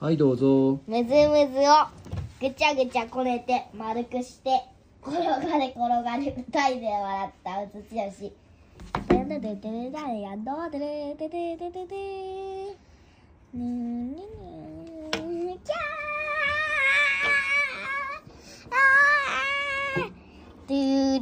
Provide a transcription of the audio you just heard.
はいどうぞむずむずをぐちゃぐちゃこねて丸くして転がれ転がれ二人で笑ったうつつよし。ででででででやどでででででででにににきゃーあードゥ